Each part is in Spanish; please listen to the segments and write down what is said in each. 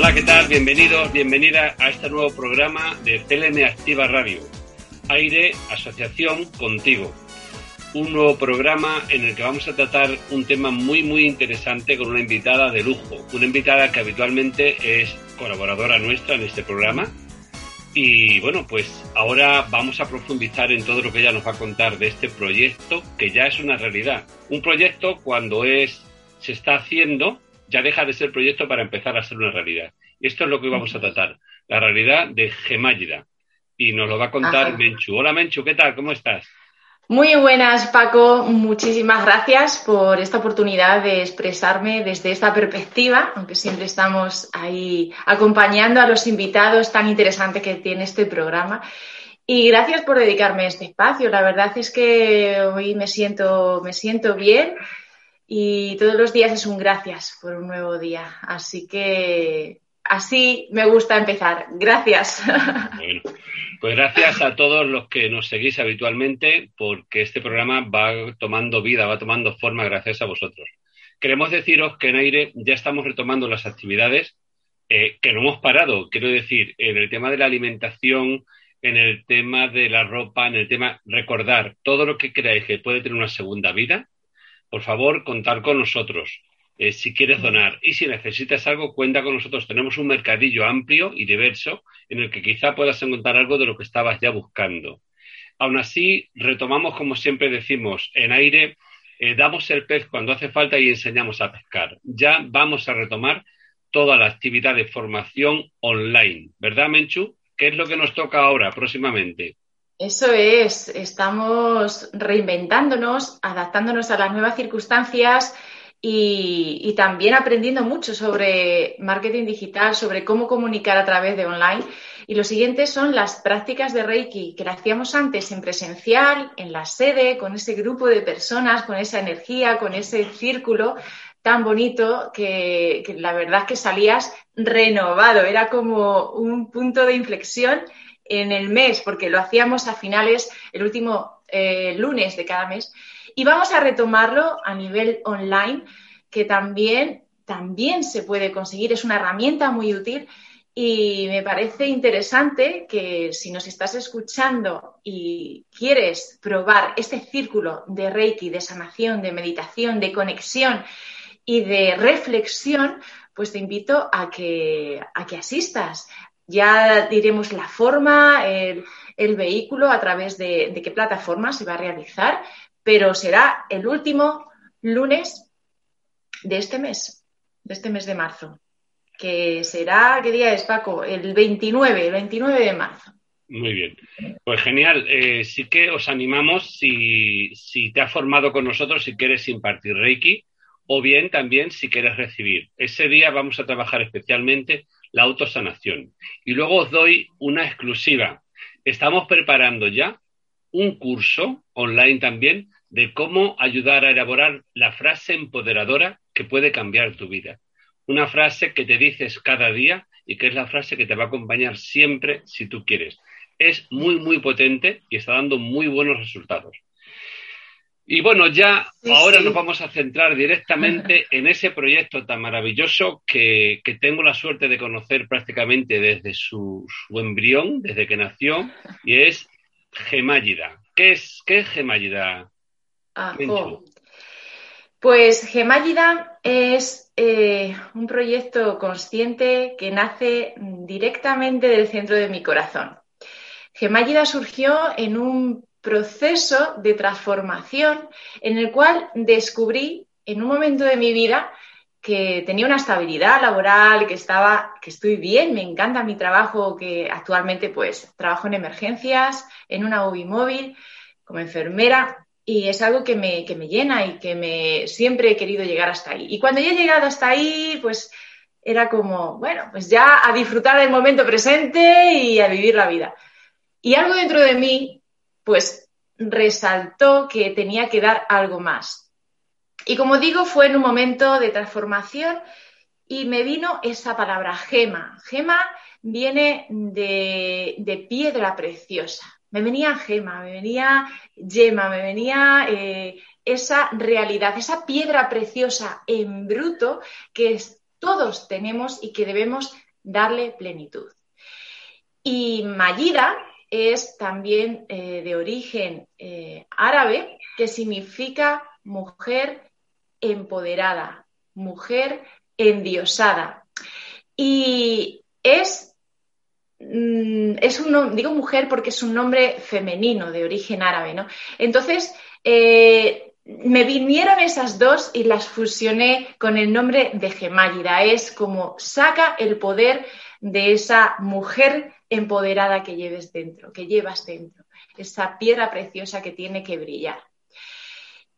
Hola, ¿qué tal? Bienvenidos, bienvenida a este nuevo programa de PLN Activa Radio. Aire, Asociación Contigo. Un nuevo programa en el que vamos a tratar un tema muy, muy interesante con una invitada de lujo. Una invitada que habitualmente es colaboradora nuestra en este programa. Y bueno, pues ahora vamos a profundizar en todo lo que ella nos va a contar de este proyecto que ya es una realidad. Un proyecto cuando es se está haciendo ya deja de ser proyecto para empezar a ser una realidad. Esto es lo que hoy vamos a tratar, la realidad de Gemállida. Y nos lo va a contar Ajá. Menchu. Hola Menchu, ¿qué tal? ¿Cómo estás? Muy buenas, Paco. Muchísimas gracias por esta oportunidad de expresarme desde esta perspectiva, aunque siempre estamos ahí acompañando a los invitados tan interesantes que tiene este programa. Y gracias por dedicarme a este espacio. La verdad es que hoy me siento, me siento bien y todos los días es un gracias por un nuevo día. Así que así me gusta empezar. Gracias. Bueno, pues gracias a todos los que nos seguís habitualmente, porque este programa va tomando vida, va tomando forma gracias a vosotros. Queremos deciros que en aire ya estamos retomando las actividades eh, que no hemos parado. Quiero decir, en el tema de la alimentación, en el tema de la ropa, en el tema recordar todo lo que creáis que puede tener una segunda vida, por favor, contar con nosotros. Eh, si quieres donar y si necesitas algo, cuenta con nosotros. Tenemos un mercadillo amplio y diverso en el que quizá puedas encontrar algo de lo que estabas ya buscando. Aún así, retomamos, como siempre decimos, en aire, eh, damos el pez cuando hace falta y enseñamos a pescar. Ya vamos a retomar toda la actividad de formación online, ¿verdad, Menchu? ¿Qué es lo que nos toca ahora, próximamente? Eso es, estamos reinventándonos, adaptándonos a las nuevas circunstancias y, también aprendiendo mucho sobre marketing digital, sobre cómo comunicar a través de online. Y lo siguiente son las prácticas de Reiki que la hacíamos antes en presencial, en la sede, con ese grupo de personas, con esa energía, con ese círculo tan bonito que, que la verdad es que salías renovado, era como un punto de inflexión en el mes, porque lo hacíamos a finales, el último eh, lunes de cada mes. Y vamos a retomarlo a nivel online, que también, también se puede conseguir, es una herramienta muy útil. Y me parece interesante que si nos estás escuchando y quieres probar este círculo de Reiki, de sanación, de meditación, de conexión y de reflexión, pues te invito a que, a que asistas. Ya diremos la forma, el, vehículo, a través de, de, qué plataforma se va a realizar, pero será el último lunes de este mes, de este mes de marzo, que será, ¿qué día es, Paco? El 29, el 29 de marzo. Muy bien. Pues genial. Eh, sí que os animamos, si, si te has formado con nosotros, si quieres impartir Reiki, o bien también si quieres recibir. Ese día vamos a trabajar especialmente la autosanación. Y luego os doy una exclusiva. Estamos preparando ya un curso online también de cómo ayudar a elaborar la frase empoderadora que puede cambiar tu vida. Una frase que te dices cada día y que es la frase que te va a acompañar siempre si tú quieres. Es muy, muy potente y está dando muy buenos resultados. Y bueno, ya sí, ahora sí. nos vamos a centrar directamente en ese proyecto tan maravilloso que, que tengo la suerte de conocer prácticamente desde su, su embrión, desde que nació, y es Gemállida. ¿Qué es, qué es Gemállida? Pues Gemállida es eh, un proyecto consciente que nace directamente del centro de mi corazón. Gemállida surgió en un proceso de transformación en el cual descubrí en un momento de mi vida que tenía una estabilidad laboral, que estaba, que estoy bien, me encanta mi trabajo, que actualmente pues trabajo en emergencias, en una UBI móvil, como enfermera, y es algo que me, que me llena y que me siempre he querido llegar hasta ahí. Y cuando ya he llegado hasta ahí, pues era como, bueno, pues ya a disfrutar del momento presente y a vivir la vida. Y algo dentro de mí, pues resaltó que tenía que dar algo más. Y como digo, fue en un momento de transformación y me vino esa palabra, gema. Gema viene de, piedra preciosa. Me venía gema, me venía yema, me venía eh, esa realidad, esa piedra preciosa en bruto que todos tenemos y que debemos darle plenitud. Y Mayida es también eh, de origen eh, árabe, que significa mujer empoderada, mujer endiosada. Y es, mm, es un digo mujer porque es un nombre femenino de origen árabe, ¿no? Entonces, eh, me vinieron esas dos y las fusioné con el nombre de Gemáyida. Es como saca el poder de esa mujer empoderada que lleves dentro, que llevas dentro, esa piedra preciosa que tiene que brillar.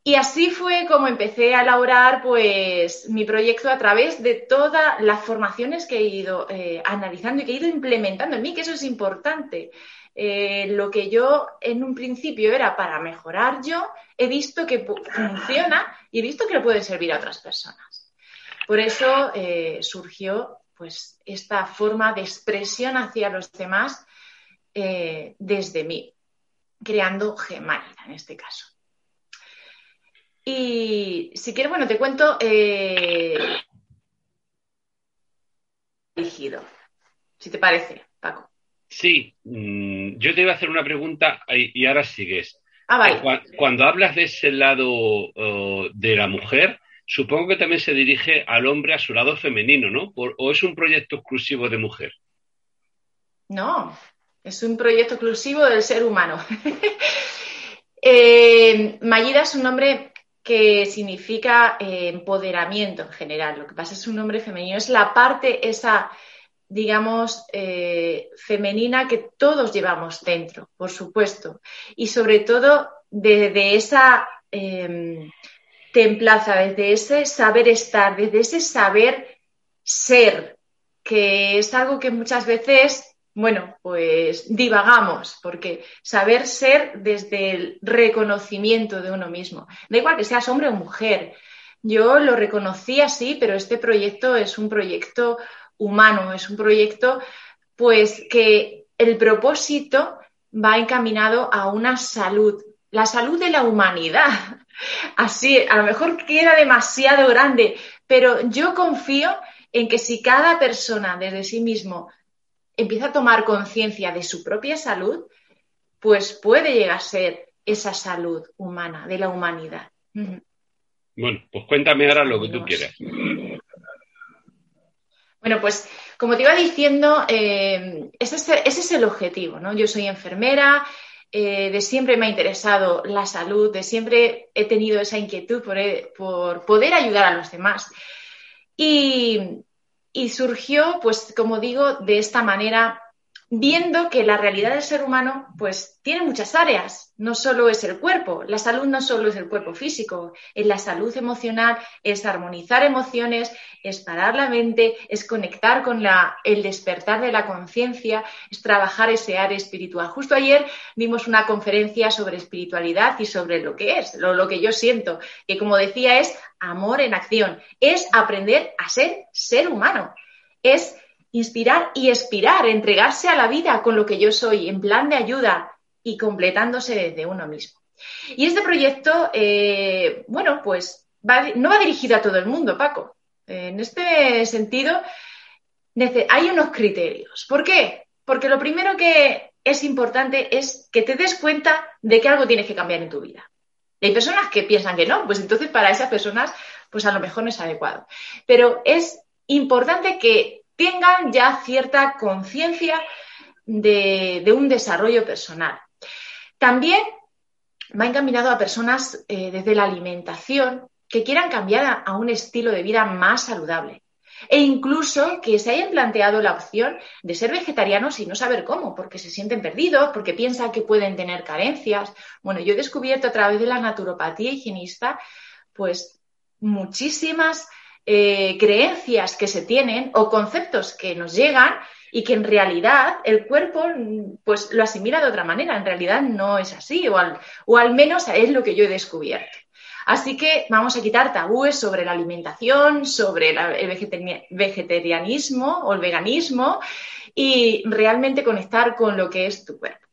Y así fue como empecé a elaborar pues mi proyecto a través de todas las formaciones que he ido eh, analizando y que he ido implementando en mí, que eso es importante. Eh, lo que yo en un principio era para mejorar yo, he visto que funciona y he visto que le puede servir a otras personas. Por eso eh, surgió pues esta forma de expresión hacia los demás eh, desde mí, creando Gemálida en este caso. Y si quieres, bueno, te cuento dirigido, si te parece. Sí, mm, yo te iba a hacer una pregunta y ahora sigues. Ah, vale. Cuando, hablas de ese lado de la mujer, supongo que también se dirige al hombre a su lado femenino, ¿no? ¿O es un proyecto exclusivo de mujer? No, es un proyecto exclusivo del ser humano. eh, Mayida es un nombre que significa eh, empoderamiento en general. Lo que pasa es un nombre femenino. Es la parte esa, digamos, eh, femenina que todos llevamos dentro, por supuesto. Y sobre todo de, esa em, emplaza desde ese saber estar, desde ese saber ser, que es algo que muchas veces, bueno, pues divagamos, porque saber ser desde el reconocimiento de uno mismo, da igual que seas hombre o mujer. Yo lo reconocí así, pero este proyecto es un proyecto humano, es un proyecto pues que el propósito va encaminado a una salud, la salud de la humanidad, así, a lo mejor queda demasiado grande, pero yo confío en que si cada persona desde sí mismo empieza a tomar conciencia de su propia salud, pues puede llegar a ser esa salud humana, de la humanidad. Bueno, pues cuéntame ahora lo que tú quieras. Bueno, pues como te iba diciendo, eh, ese, es el objetivo, ¿no? Yo soy enfermera, eh, de siempre me ha interesado la salud, de siempre he tenido esa inquietud por, eh, poder ayudar a los demás. Y, surgió, pues, como digo, de esta manera viendo que la realidad del ser humano pues tiene muchas áreas, no solo es el cuerpo, la salud no solo es el cuerpo físico, en la salud emocional es armonizar emociones, es parar la mente, es conectar con la, el despertar de la conciencia, es trabajar ese área espiritual. Justo ayer vimos una conferencia sobre espiritualidad y sobre lo que es, lo, lo que yo siento, que como decía es amor en acción, es aprender a ser ser humano, es inspirar y expirar, entregarse a la vida con lo que yo soy, en plan de ayuda y completándose desde uno mismo. Y este proyecto, eh, bueno, pues no va dirigido a todo el mundo, Paco. En este sentido, hay unos criterios. ¿Por qué? Porque lo primero que es importante es que te des cuenta de que algo tienes que cambiar en tu vida. hay personas que piensan que no, pues entonces para esas personas, pues a lo mejor no es adecuado. Pero es importante que tengan ya cierta conciencia de, un desarrollo personal. También va encaminado a personas eh, desde la alimentación que quieran cambiar a, un estilo de vida más saludable. e incluso que se hayan planteado la opción de ser vegetarianos y no saber cómo, porque se sienten perdidos, porque piensan que pueden tener carencias. Bueno, yo he descubierto a través de la naturopatía higienista, pues muchísimas eh, creencias que se tienen o conceptos que nos llegan y que en realidad el cuerpo pues lo asimila de otra manera. En realidad no es así, o o al menos es lo que yo he descubierto. Así que vamos a quitar tabúes sobre la alimentación, sobre el vegetarianismo o el veganismo y realmente conectar con lo que es tu cuerpo.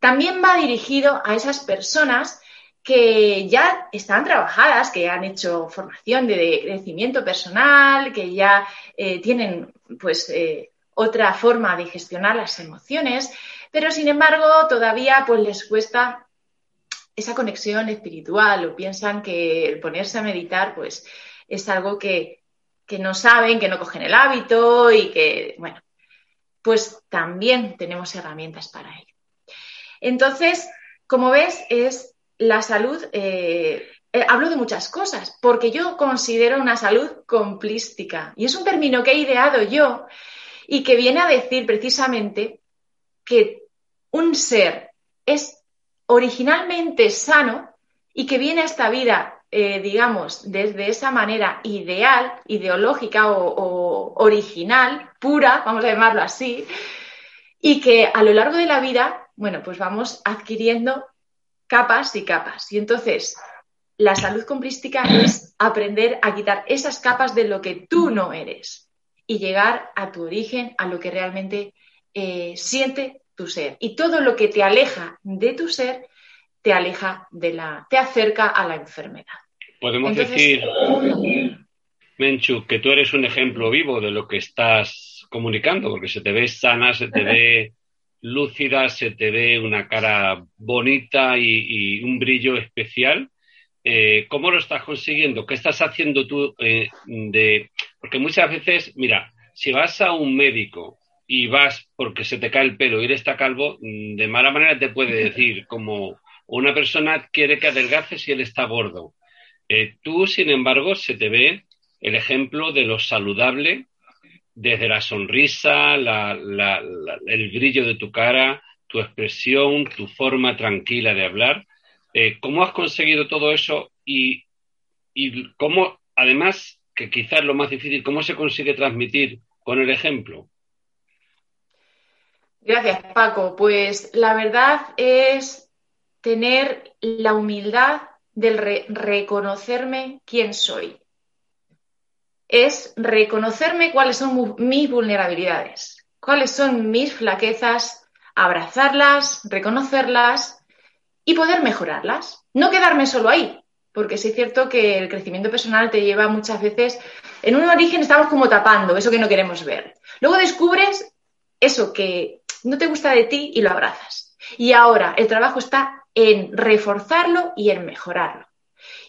También va dirigido a esas personas que ya están trabajadas, que han hecho formación de crecimiento personal, que ya eh, tienen pues eh, otra forma de gestionar las emociones, pero sin embargo todavía pues les cuesta esa conexión espiritual o piensan que ponerse a meditar pues es algo que, no saben, que no cogen el hábito y que, bueno, pues también tenemos herramientas para ello. Entonces, como ves, es la salud, eh, eh, hablo de muchas cosas, porque yo considero una salud complística. Y es un término que he ideado yo y que viene a decir precisamente que un ser es originalmente sano y que viene a esta vida, eh, digamos, desde esa manera ideal, ideológica o, original, pura, vamos a llamarlo así, y que a lo largo de la vida, bueno, pues vamos adquiriendo capas y capas. Y entonces, la salud complística es aprender a quitar esas capas de lo que tú no eres y llegar a tu origen, a lo que realmente eh, siente tu ser. Y todo lo que te aleja de tu ser te aleja de la, te acerca a la enfermedad. Podemos decir, Menchu, que tú eres un ejemplo vivo de lo que estás comunicando, porque se te ve sana, se te ve lúcida, se te ve una cara bonita y, un brillo especial. Eh, ¿Cómo lo estás consiguiendo? ¿Qué estás haciendo tú eh, de...? Porque muchas veces, mira, si vas a un médico y vas porque se te cae el pelo y eres está calvo, mm, de mala manera te puede decir como una persona quiere que adelgaces y él está gordo. Eh, tú, sin embargo, se te ve el ejemplo de lo saludable desde la sonrisa, el brillo de tu cara, tu expresión, tu forma tranquila de hablar. Eh, ¿Cómo has conseguido todo eso y, cómo, además, que quizás lo más difícil, cómo se consigue transmitir con el ejemplo? Gracias, Paco. Pues la verdad es tener la humildad de reconocerme quién soy. Es reconocerme cuáles son mis vulnerabilidades, cuáles son mis flaquezas, abrazarlas, reconocerlas y poder mejorarlas. No quedarme solo ahí, porque sí es cierto que el crecimiento personal te lleva muchas veces, en un origen estamos como tapando eso que no queremos ver. Luego descubres eso que no te gusta de ti y lo abrazas. Y ahora el trabajo está en reforzarlo y en mejorarlo.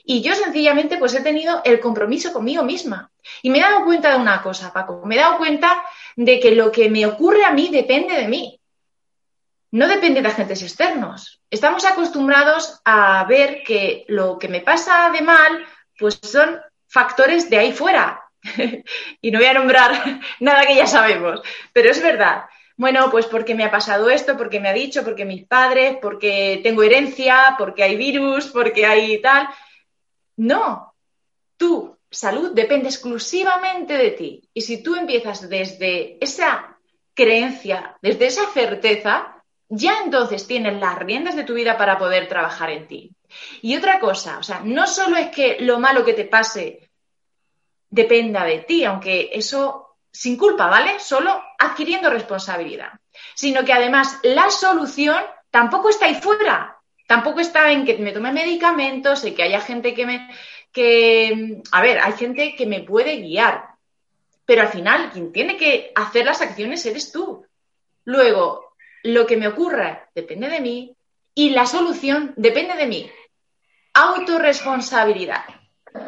Y yo sencillamente pues he tenido el compromiso conmigo misma. Y me he dado cuenta de una cosa, Paco, me he dado cuenta de que lo que me ocurre a mí depende de mí. No depende de agentes externos. Estamos acostumbrados a ver que lo que me pasa de mal pues son factores de ahí fuera. y no voy a nombrar nada que ya sabemos, pero es verdad bueno, pues porque me ha pasado esto, porque me ha dicho, porque mis padres, porque tengo herencia, porque hay virus, porque hay tal. No, tu salud depende exclusivamente de ti. Y si tú empiezas desde esa creencia, desde esa certeza, ya entonces tienes las riendas de tu vida para poder trabajar en ti. Y otra cosa, o sea, no solo es que lo malo que te pase dependa de ti, aunque eso sin culpa, ¿vale? Solo adquiriendo responsabilidad. Sino que además la solución tampoco está ahí fuera. Tampoco está en que me tome medicamentos, en que haya gente que me. que. A ver, hay gente que me puede guiar. Pero al final, quien tiene que hacer las acciones eres tú. Luego, lo que me ocurra depende de mí y la solución depende de mí. Autoresponsabilidad.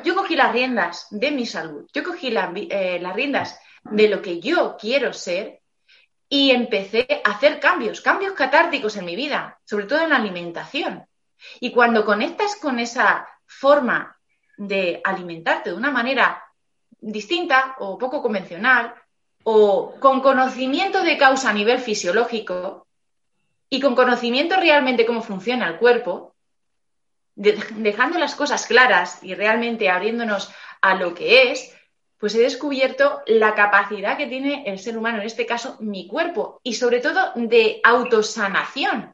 Yo cogí las riendas de mi salud, yo cogí eh, las riendas de lo que yo quiero ser y empecé a hacer cambios, cambios catárticos en mi vida, sobre todo en la alimentación. Y cuando conectas con esa forma de alimentarte de una manera distinta o poco convencional o con conocimiento de causa a nivel fisiológico y con conocimiento realmente cómo funciona el cuerpo, dejando las cosas claras y realmente abriéndonos a lo que es, pues he descubierto la capacidad que tiene el ser humano, en este caso mi cuerpo, y sobre todo de autosanación.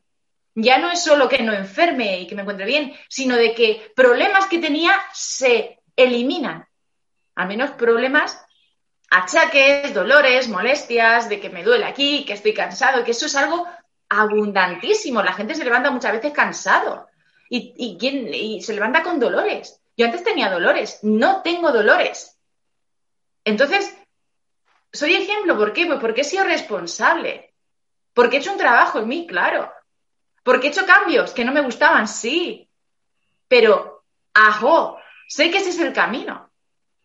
Ya no es solo que no enferme y que me encuentre bien, sino de que problemas que tenía se eliminan. Al menos problemas, achaques, dolores, molestias, de que me duele aquí, que estoy cansado, que eso es algo abundantísimo. La gente se levanta muchas veces cansado y, y se levanta con dolores. Yo antes tenía dolores, no tengo dolores. Entonces, soy ejemplo, ¿por qué? Pues porque he sido responsable, porque he hecho un trabajo en mí, claro, porque he hecho cambios que no me gustaban, sí, pero, ajo, sé que ese es el camino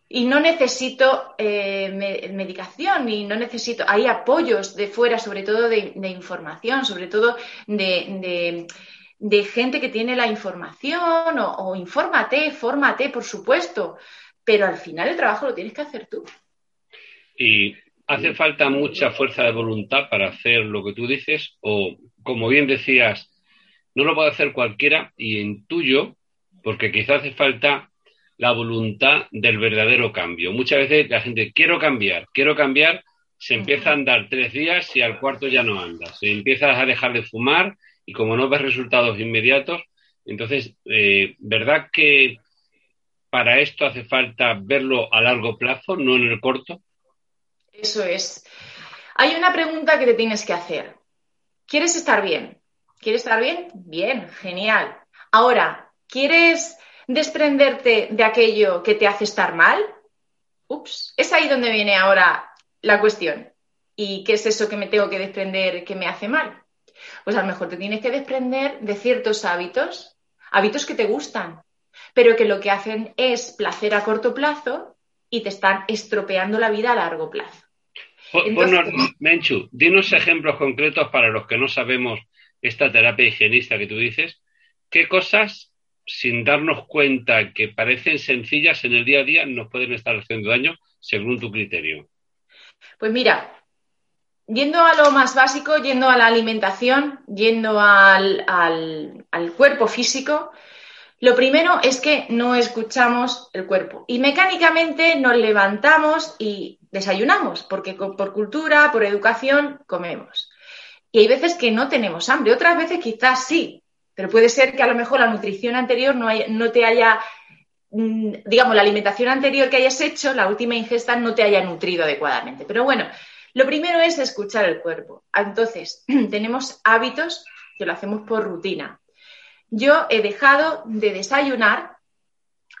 y no necesito eh, medicación y no necesito, hay apoyos de fuera, sobre todo de, información, sobre todo de, gente que tiene la información o, o infórmate, fórmate, por supuesto, pero al final el trabajo lo tienes que hacer tú. Y hace falta mucha fuerza de voluntad para hacer lo que tú dices, o como bien decías, no lo puede hacer cualquiera y en tuyo, porque quizás hace falta la voluntad del verdadero cambio. Muchas veces la gente, quiero cambiar, quiero cambiar, se empieza a andar tres días y al cuarto ya no andas. Se empiezas a dejar de fumar y como no ves resultados inmediatos, entonces, eh, ¿verdad que para esto hace falta verlo a largo plazo, no en el corto? Eso es. Hay una pregunta que te tienes que hacer. ¿Quieres estar bien? ¿Quieres estar bien? Bien, genial. Ahora, ¿quieres desprenderte de aquello que te hace estar mal? Ups, es ahí donde viene ahora la cuestión. ¿Y qué es eso que me tengo que desprender que me hace mal? Pues a lo mejor te tienes que desprender de ciertos hábitos, hábitos que te gustan, pero que lo que hacen es placer a corto plazo y te están estropeando la vida a largo plazo. Menchu, dinos ejemplos concretos para los que no sabemos esta terapia higienista que tú dices. ¿Qué cosas, sin darnos cuenta que parecen sencillas en el día a día, nos pueden estar haciendo daño según tu criterio? Pues mira, yendo a lo más básico, yendo a la alimentación, yendo al, al cuerpo físico, lo primero es que no escuchamos el cuerpo y mecánicamente nos levantamos y desayunamos, porque por cultura, por educación, comemos. Y hay veces que no tenemos hambre, otras veces quizás sí, pero puede ser que a lo mejor la nutrición anterior no, no te haya, mm, digamos, la alimentación anterior que hayas hecho, la última ingesta, no te haya nutrido adecuadamente. Pero bueno, lo primero es escuchar el cuerpo. Entonces, tenemos hábitos que lo hacemos por rutina. Yo he dejado de desayunar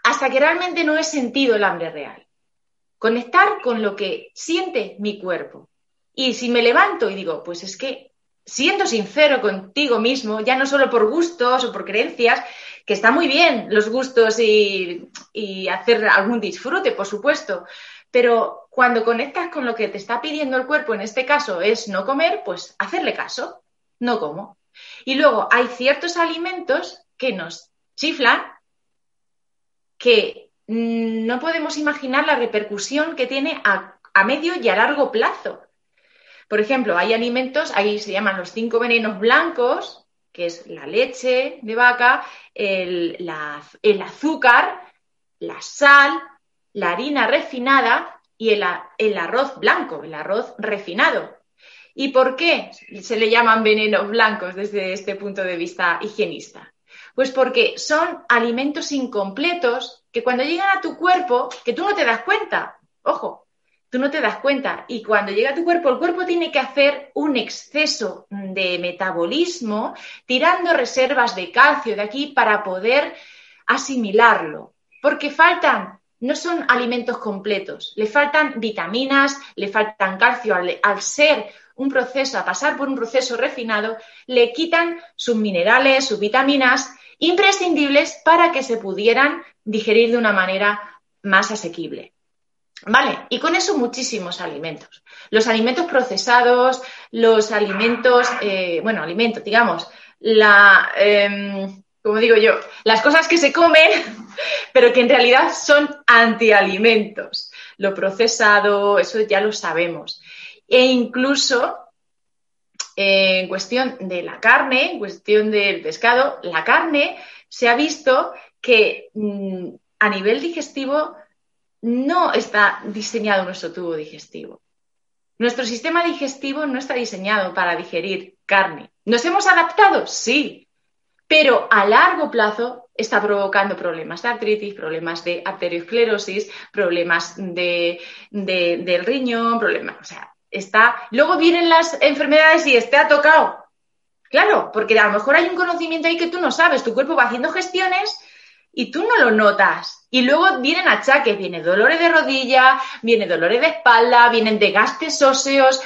hasta que realmente no he sentido el hambre real. Conectar con lo que siente mi cuerpo. Y si me levanto y digo, pues es que siendo sincero contigo mismo, ya no solo por gustos o por creencias, que está muy bien los gustos y, hacer algún disfrute, por supuesto, pero cuando conectas con lo que te está pidiendo el cuerpo, en este caso es no comer, pues hacerle caso, no como. Y luego hay ciertos alimentos que nos chiflan que no podemos imaginar la repercusión que tiene a, medio y a largo plazo. Por ejemplo, hay alimentos, ahí se llaman los cinco venenos blancos, que es la leche de vaca, el, azúcar, la sal, la harina refinada y el, arroz blanco, el arroz refinado. ¿Y por qué se le llaman venenos blancos desde este punto de vista higienista? Pues porque son alimentos incompletos que cuando llegan a tu cuerpo, que tú no te das cuenta, ojo, tú no te das cuenta. Y cuando llega a tu cuerpo, el cuerpo tiene que hacer un exceso de metabolismo tirando reservas de calcio de aquí para poder asimilarlo. Porque faltan, no son alimentos completos, le faltan vitaminas, le faltan calcio al, al ser un proceso, a pasar por un proceso refinado, le quitan sus minerales, sus vitaminas imprescindibles para que se pudieran digerir de una manera más asequible. Vale, y con eso muchísimos alimentos. Los alimentos procesados, los alimentos, eh, bueno, alimentos, digamos, la, em, como digo yo, las cosas que se comen, pero que en realidad son antialimentos. Lo procesado, eso ya lo sabemos. E incluso eh, en cuestión de la carne, en cuestión del pescado, la carne se ha visto que mm, a nivel digestivo no está diseñado nuestro tubo digestivo. Nuestro sistema digestivo no está diseñado para digerir carne. ¿Nos hemos adaptado? Sí, pero a largo plazo está provocando problemas de artritis, problemas de arteriosclerosis, problemas de, del riñón, problemas, o sea, está. Luego vienen las enfermedades y este ha tocado. Claro, porque a lo mejor hay un conocimiento ahí que tú no sabes, tu cuerpo va haciendo gestiones y tú no lo notas. Y luego vienen achaques, vienen dolores de rodilla, vienen dolores de espalda, vienen desgastes óseos,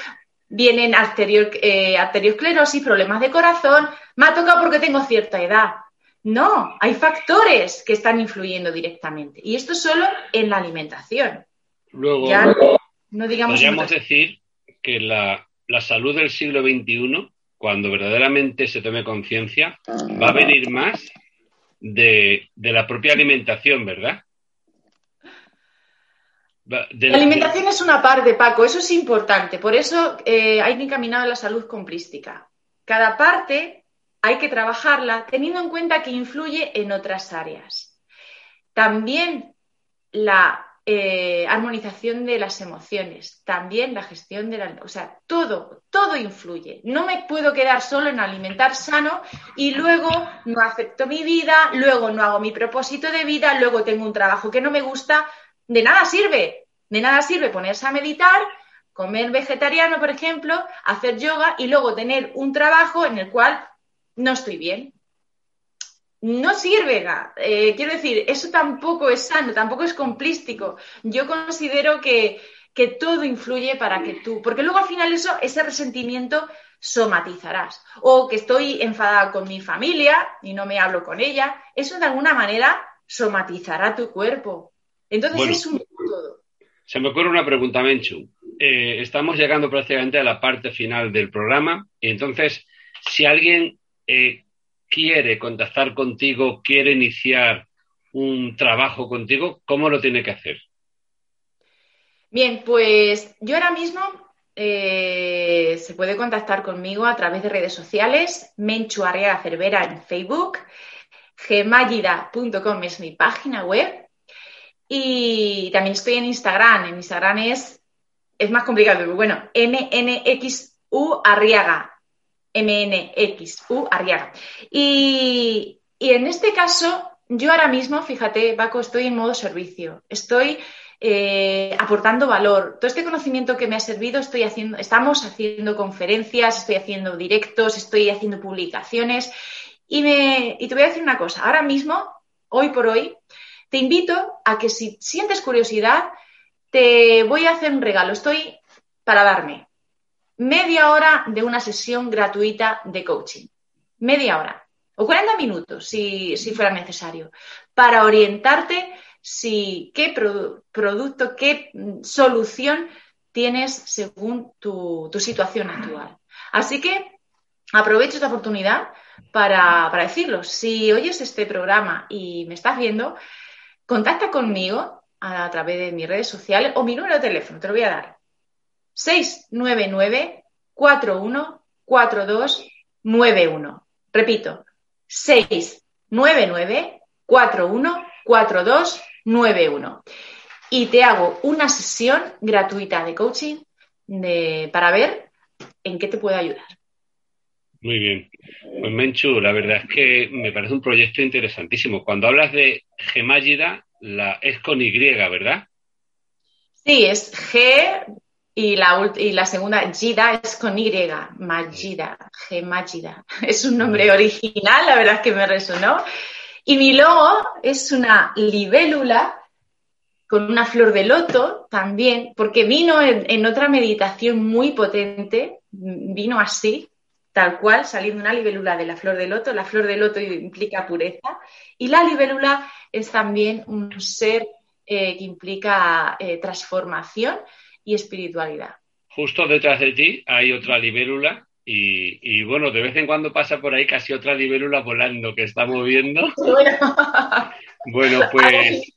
vienen eh, arteriosclerosis, problemas de corazón. Me ha tocado porque tengo cierta edad. No, hay factores que están influyendo directamente. Y esto solo en la alimentación. Luego, no, digamos podríamos decir que la, la salud del siglo XXI, cuando verdaderamente se tome conciencia, va a venir más de, la propia alimentación, ¿verdad? la alimentación es una parte, Paco, eso es importante. Por eso eh, hay que encaminar a la salud complística. Cada parte hay que trabajarla teniendo en cuenta que influye en otras áreas. También la eh, armonización de las emociones, también la gestión de la... O sea, todo, todo influye. No me puedo quedar solo en alimentar sano y luego no acepto mi vida, luego no hago mi propósito de vida, luego tengo un trabajo que no me gusta. De nada sirve, de nada sirve ponerse a meditar, comer vegetariano, por ejemplo, hacer yoga y luego tener un trabajo en el cual no estoy bien no sirve. Eh, quiero decir, eso tampoco es sano, tampoco es complístico. Yo considero que, todo influye para que tú, porque luego al final eso, ese resentimiento somatizarás. O que estoy enfadada con mi familia y no me hablo con ella, eso de alguna manera somatizará tu cuerpo. Entonces es un todo. Se me ocurre una pregunta, Menchu. Eh, estamos llegando prácticamente a la parte final del programa y entonces, si alguien eh, quiere contactar contigo, quiere iniciar un trabajo contigo, ¿cómo lo tiene que hacer? Bien, pues yo ahora mismo eh, se puede contactar conmigo a través de redes sociales, Menchu Cervera en Facebook, gemallida.com es mi página web y también estoy en Instagram. En Instagram es, es más complicado, pero bueno, MNXU Arriaga, MNXU Arriaga. Y, en este caso, yo ahora mismo, fíjate, Paco, estoy en modo servicio. Estoy eh, aportando valor. Todo este conocimiento que me ha servido, estoy haciendo, estamos haciendo conferencias, estoy haciendo directos, estoy haciendo publicaciones. Y, me, y te voy a decir una cosa, ahora mismo, hoy por hoy, te invito a que si sientes curiosidad, te voy a hacer un regalo. Estoy para darme media hora de una sesión gratuita de coaching. Media hora. O 40 minutos, si, fuera necesario, para orientarte si qué producto, qué mm, solución tienes según tu, situación actual. Así que aprovecho esta oportunidad para, para, decirlo. Si oyes este programa y me estás viendo, contacta conmigo a través de mis redes sociales o mi número de teléfono, te lo voy a dar. 699 414291. Repito, 699 414291. Y te hago una sesión gratuita de coaching para ver en qué te puedo ayudar. Muy bien. Pues Menchu, la verdad es que me parece un proyecto interesantísimo. Cuando hablas de Gemágida, la es con Y, ¿verdad? Sí, es G y la, y la segunda, Gida, es con Y, Magida, G Magida. Es un nombre original, la verdad es que me resonó. Y mi logo es una libélula con una flor de loto también, porque vino en, otra meditación muy potente, vino así, tal cual, saliendo una libélula de la flor de loto. La flor de loto implica pureza y la libélula es también un ser eh, que implica eh, transformación y espiritualidad. Justo detrás de ti hay otra libélula y, bueno, de vez en cuando pasa por ahí casi otra libélula volando que está moviendo. Bueno, pues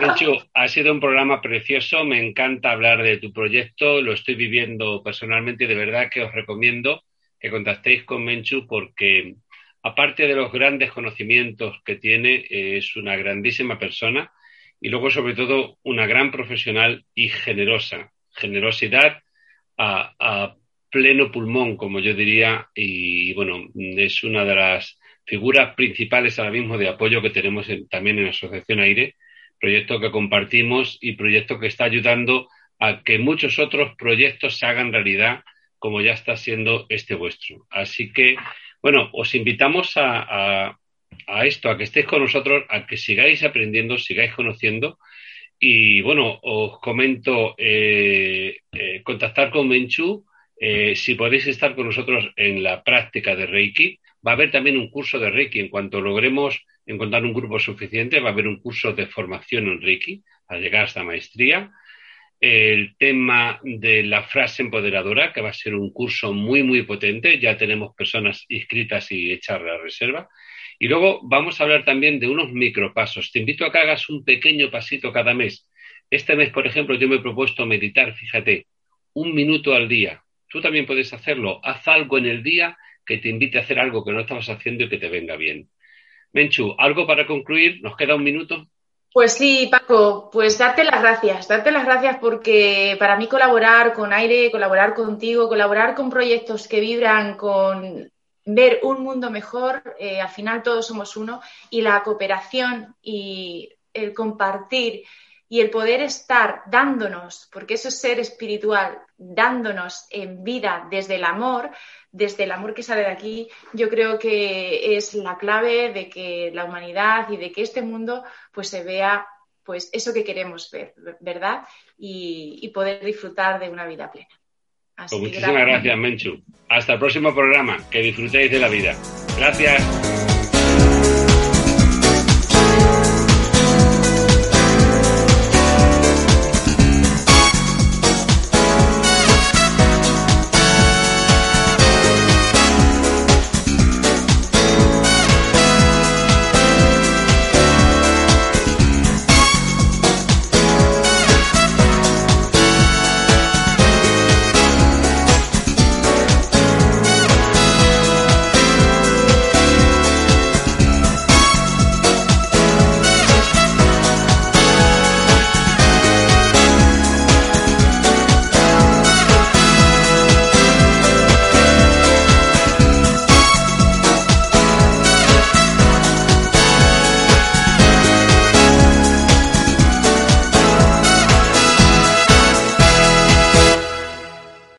Menchu, ha sido un programa precioso, me encanta hablar de tu proyecto, lo estoy viviendo personalmente y de verdad que os recomiendo que contactéis con Menchu porque aparte de los grandes conocimientos que tiene, es una grandísima persona y luego sobre todo una gran profesional y generosa. Generosidad a, pleno pulmón, como yo diría, y bueno, es una de las figuras principales ahora mismo de apoyo que tenemos también en la Asociación Aire, proyecto que compartimos y proyecto que está ayudando a que muchos otros proyectos se hagan realidad, como ya está siendo este vuestro. Así que, bueno, os invitamos a, a esto, a que estéis con nosotros, a que sigáis aprendiendo, sigáis conociendo. Y bueno, os comento, eh, eh, contactar con Menchu, eh, si podéis estar con nosotros en la práctica de Reiki. Va a haber también un curso de Reiki. En cuanto logremos encontrar un grupo suficiente, va a haber un curso de formación en Reiki al llegar a esta maestría. El tema de la frase empoderadora, que va a ser un curso muy, muy potente. Ya tenemos personas inscritas y hechas la reserva. Y luego vamos a hablar también de unos micropasos. Te invito a que hagas un pequeño pasito cada mes. Este mes, por ejemplo, yo me he propuesto meditar, fíjate, un minuto al día. Tú también puedes hacerlo. Haz algo en el día que te invite a hacer algo que no estabas haciendo y que te venga bien. Menchu, ¿algo para concluir? ¿Nos queda un minuto? Pues sí, Paco, pues darte las gracias, darte las gracias porque para mí colaborar con Aire, colaborar contigo, colaborar con proyectos que vibran con ver un mundo mejor, eh, al final todos somos uno, y la cooperación y el compartir y el poder estar dándonos, porque eso es ser espiritual, dándonos en vida desde el amor, desde el amor que sale de aquí, yo creo que es la clave de que la humanidad y de que este mundo pues se vea pues eso que queremos ver, ¿verdad? y poder disfrutar de una vida plena. Pues muchísimas gracias, Menchu. Hasta el próximo programa. Que disfrutéis de la vida. Gracias.